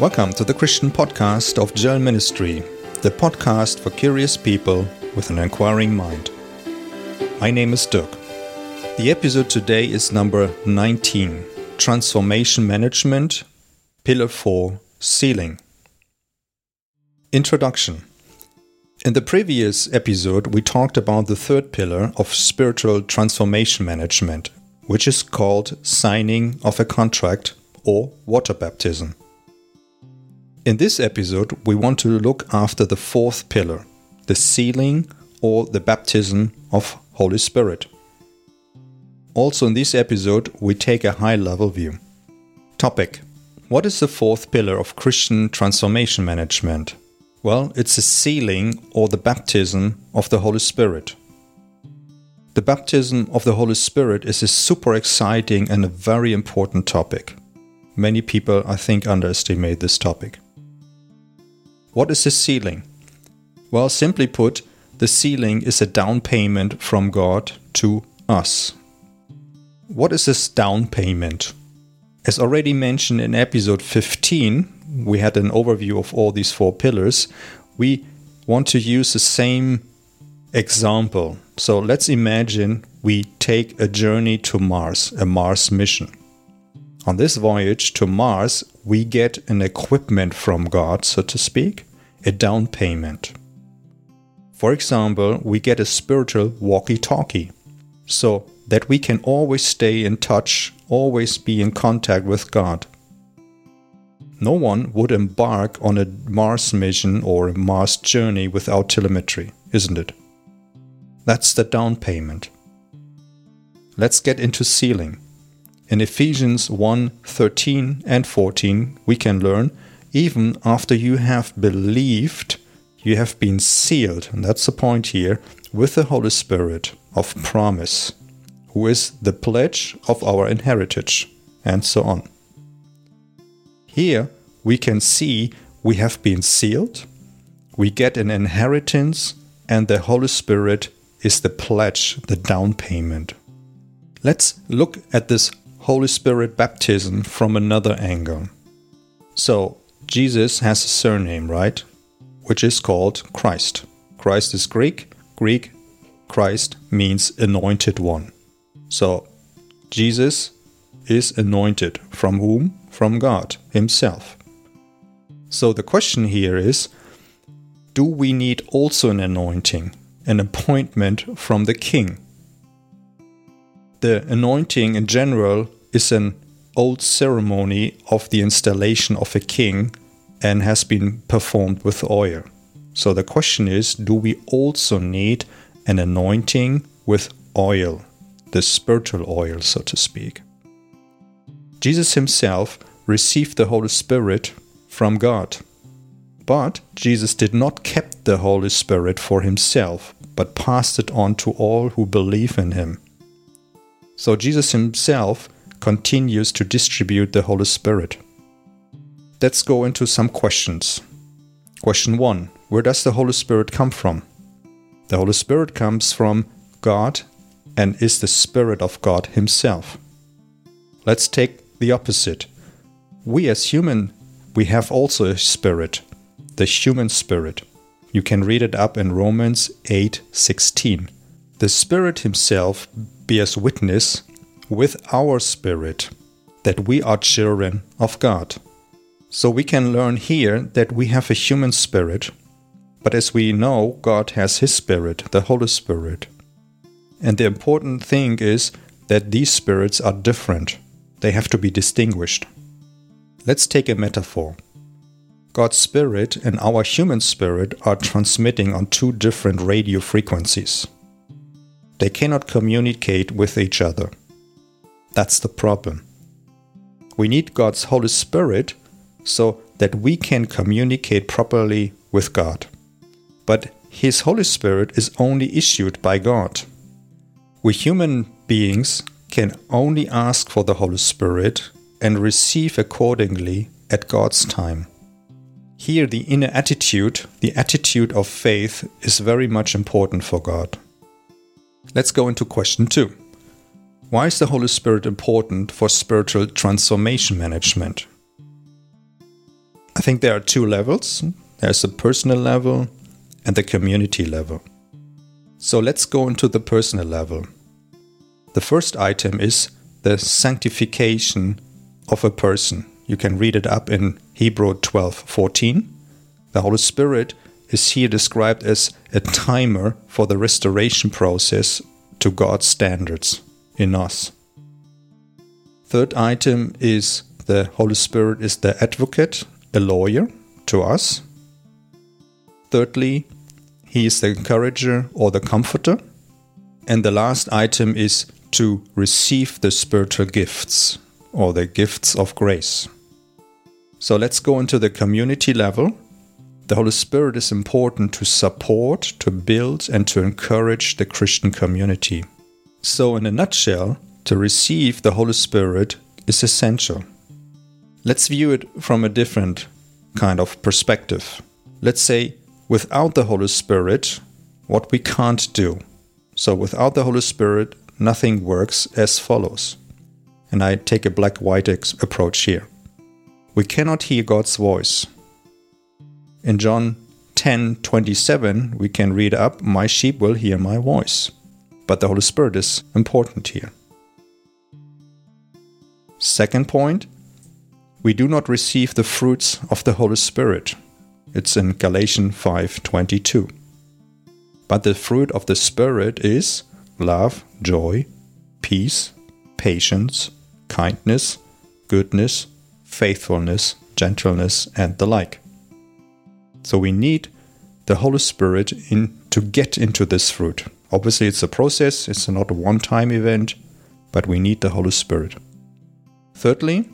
Welcome to the Christian podcast of JL Ministry, the podcast for curious people with an inquiring mind. My name is Dirk. The episode today is number 19 Transformation Management, Pillar 4 Sealing. Introduction In the previous episode, we talked about the third pillar of spiritual transformation management, which is called signing of a contract or water baptism. In this episode, we want to look after the fourth pillar, the sealing or the baptism of Holy Spirit. Also, in this episode, we take a high level view. Topic What is the fourth pillar of Christian transformation management? Well, it's the sealing or the baptism of the Holy Spirit. The baptism of the Holy Spirit is a super exciting and a very important topic. Many people, I think, underestimate this topic. What is the sealing? Well, simply put, the sealing is a down payment from God to us. What is this down payment? As already mentioned in episode 15, we had an overview of all these four pillars. We want to use the same example. So let's imagine we take a journey to Mars, a Mars mission. On this voyage to Mars, we get an equipment from God, so to speak, a down payment. For example, we get a spiritual walkie talkie, so that we can always stay in touch, always be in contact with God. No one would embark on a Mars mission or a Mars journey without telemetry, isn't it? That's the down payment. Let's get into sealing. In Ephesians 1 13 and 14, we can learn even after you have believed, you have been sealed, and that's the point here, with the Holy Spirit of promise, who is the pledge of our inheritance, and so on. Here we can see we have been sealed, we get an inheritance, and the Holy Spirit is the pledge, the down payment. Let's look at this Holy Spirit baptism from another angle. So, Jesus has a surname, right? Which is called Christ. Christ is Greek. Greek, Christ means anointed one. So, Jesus is anointed. From whom? From God Himself. So, the question here is do we need also an anointing, an appointment from the King? The anointing in general is an old ceremony of the installation of a king and has been performed with oil. So the question is do we also need an anointing with oil, the spiritual oil, so to speak? Jesus himself received the Holy Spirit from God. But Jesus did not keep the Holy Spirit for himself, but passed it on to all who believe in him. So Jesus himself continues to distribute the Holy Spirit. Let's go into some questions. Question 1 Where does the Holy Spirit come from? The Holy Spirit comes from God and is the Spirit of God Himself. Let's take the opposite. We as human, we have also a spirit, the human spirit. You can read it up in Romans 8:16. The Spirit himself bears witness with our spirit that we are children of God. So we can learn here that we have a human spirit, but as we know, God has His Spirit, the Holy Spirit. And the important thing is that these spirits are different, they have to be distinguished. Let's take a metaphor. God's spirit and our human spirit are transmitting on two different radio frequencies. They cannot communicate with each other. That's the problem. We need God's Holy Spirit so that we can communicate properly with God. But His Holy Spirit is only issued by God. We human beings can only ask for the Holy Spirit and receive accordingly at God's time. Here, the inner attitude, the attitude of faith, is very much important for God. Let's go into question two. Why is the Holy Spirit important for spiritual transformation management? I think there are two levels there's the personal level and the community level. So let's go into the personal level. The first item is the sanctification of a person. You can read it up in Hebrew 12:14. The Holy Spirit is here described as a timer for the restoration process to God's standards in us. Third item is the Holy Spirit is the advocate, a lawyer to us. Thirdly, he is the encourager or the comforter. And the last item is to receive the spiritual gifts or the gifts of grace. So let's go into the community level. The Holy Spirit is important to support, to build, and to encourage the Christian community. So, in a nutshell, to receive the Holy Spirit is essential. Let's view it from a different kind of perspective. Let's say without the Holy Spirit, what we can't do. So, without the Holy Spirit, nothing works as follows. And I take a black white approach here. We cannot hear God's voice. In John 10 27, we can read up, My sheep will hear my voice. But the Holy Spirit is important here. Second point, we do not receive the fruits of the Holy Spirit. It's in Galatians 5:22. But the fruit of the spirit is love, joy, peace, patience, kindness, goodness, faithfulness, gentleness and the like. So we need the Holy Spirit in to get into this fruit. Obviously it's a process, it's not a one-time event, but we need the Holy Spirit. Thirdly,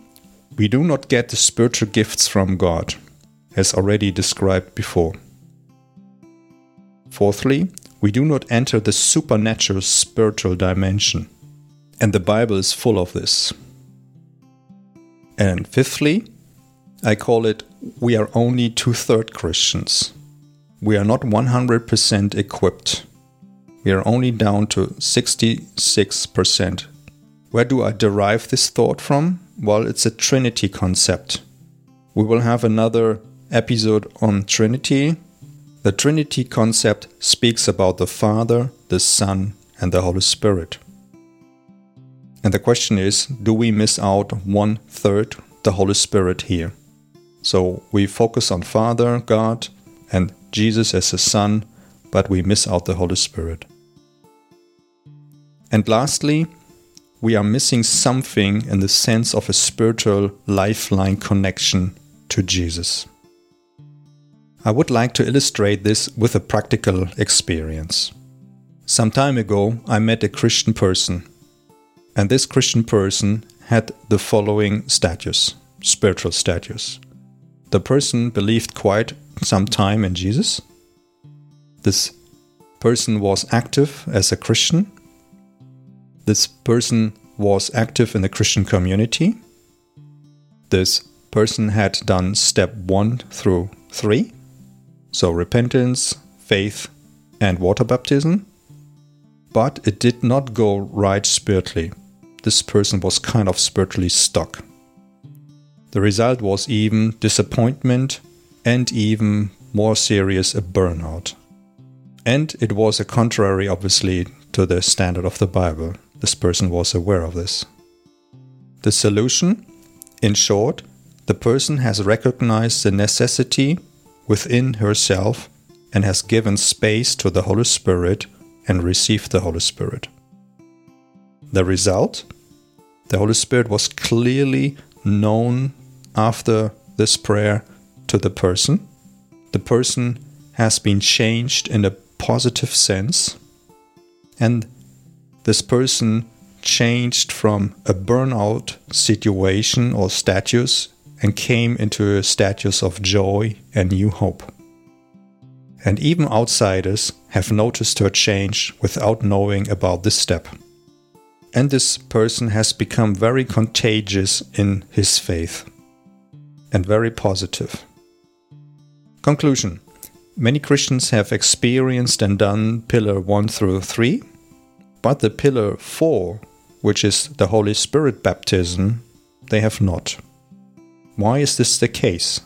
we do not get the spiritual gifts from God as already described before. Fourthly, we do not enter the supernatural spiritual dimension, and the Bible is full of this. And fifthly, I call it we are only two third Christians. We are not 100% equipped. We are only down to 66%. Where do I derive this thought from? Well, it's a Trinity concept. We will have another episode on Trinity. The Trinity concept speaks about the Father, the Son, and the Holy Spirit. And the question is do we miss out one third, the Holy Spirit, here? So we focus on Father, God, and Jesus as the Son, but we miss out the Holy Spirit. And lastly, we are missing something in the sense of a spiritual lifeline connection to Jesus. I would like to illustrate this with a practical experience. Some time ago, I met a Christian person, and this Christian person had the following status spiritual status. The person believed quite some time in Jesus. This person was active as a Christian. This person was active in the Christian community. This person had done step one through three so repentance, faith, and water baptism. But it did not go right spiritually. This person was kind of spiritually stuck. The result was even disappointment and even more serious a burnout. And it was a contrary, obviously, to the standard of the Bible. This person was aware of this. The solution? In short, the person has recognized the necessity within herself and has given space to the Holy Spirit and received the Holy Spirit. The result? The Holy Spirit was clearly known after this prayer to the person. The person has been changed in a positive sense, and this person changed from a burnout situation or status and came into a status of joy and new hope. And even outsiders have noticed her change without knowing about this step. And this person has become very contagious in his faith and very positive. Conclusion Many Christians have experienced and done pillar 1 through 3, but the pillar 4, which is the Holy Spirit baptism, they have not. Why is this the case?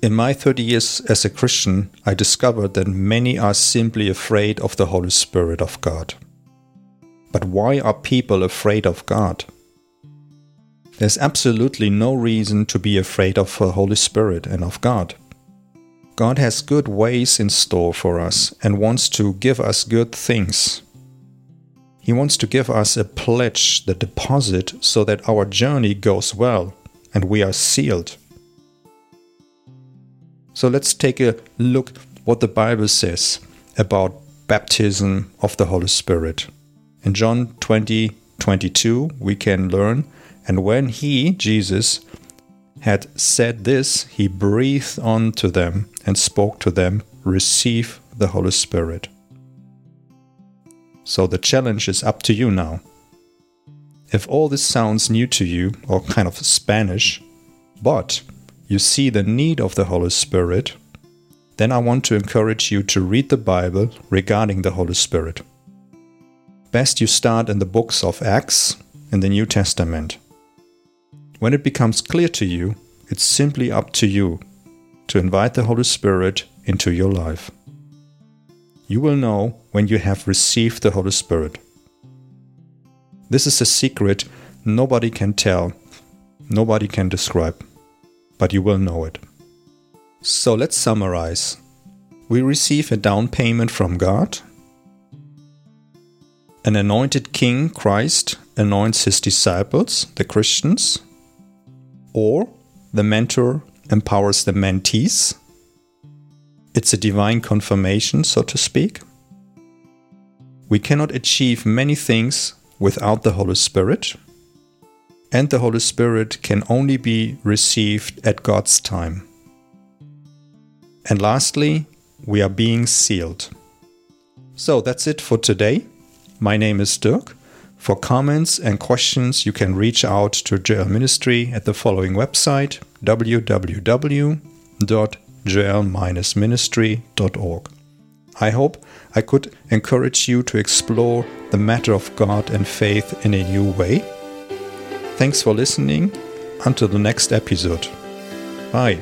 In my 30 years as a Christian, I discovered that many are simply afraid of the Holy Spirit of God. But why are people afraid of God? There's absolutely no reason to be afraid of the Holy Spirit and of God. God has good ways in store for us and wants to give us good things. He wants to give us a pledge, the deposit, so that our journey goes well and we are sealed. So let's take a look what the Bible says about baptism of the Holy Spirit. In John 20 22, we can learn, and when he, Jesus, had said this, he breathed on to them and spoke to them, Receive the Holy Spirit. So the challenge is up to you now. If all this sounds new to you or kind of Spanish, but you see the need of the Holy Spirit, then I want to encourage you to read the Bible regarding the Holy Spirit. Best you start in the books of Acts in the New Testament. When it becomes clear to you, it's simply up to you to invite the Holy Spirit into your life. You will know when you have received the Holy Spirit. This is a secret nobody can tell, nobody can describe but you will know it. So let's summarize. We receive a down payment from God. An anointed king, Christ, anoints his disciples, the Christians. Or the mentor empowers the mentees. It's a divine confirmation, so to speak. We cannot achieve many things without the Holy Spirit and the Holy Spirit can only be received at God's time. And lastly, we are being sealed. So that's it for today. My name is Dirk. For comments and questions, you can reach out to JL Ministry at the following website www.jl-ministry.org. I hope I could encourage you to explore the matter of God and faith in a new way Thanks for listening. Until the next episode. Bye.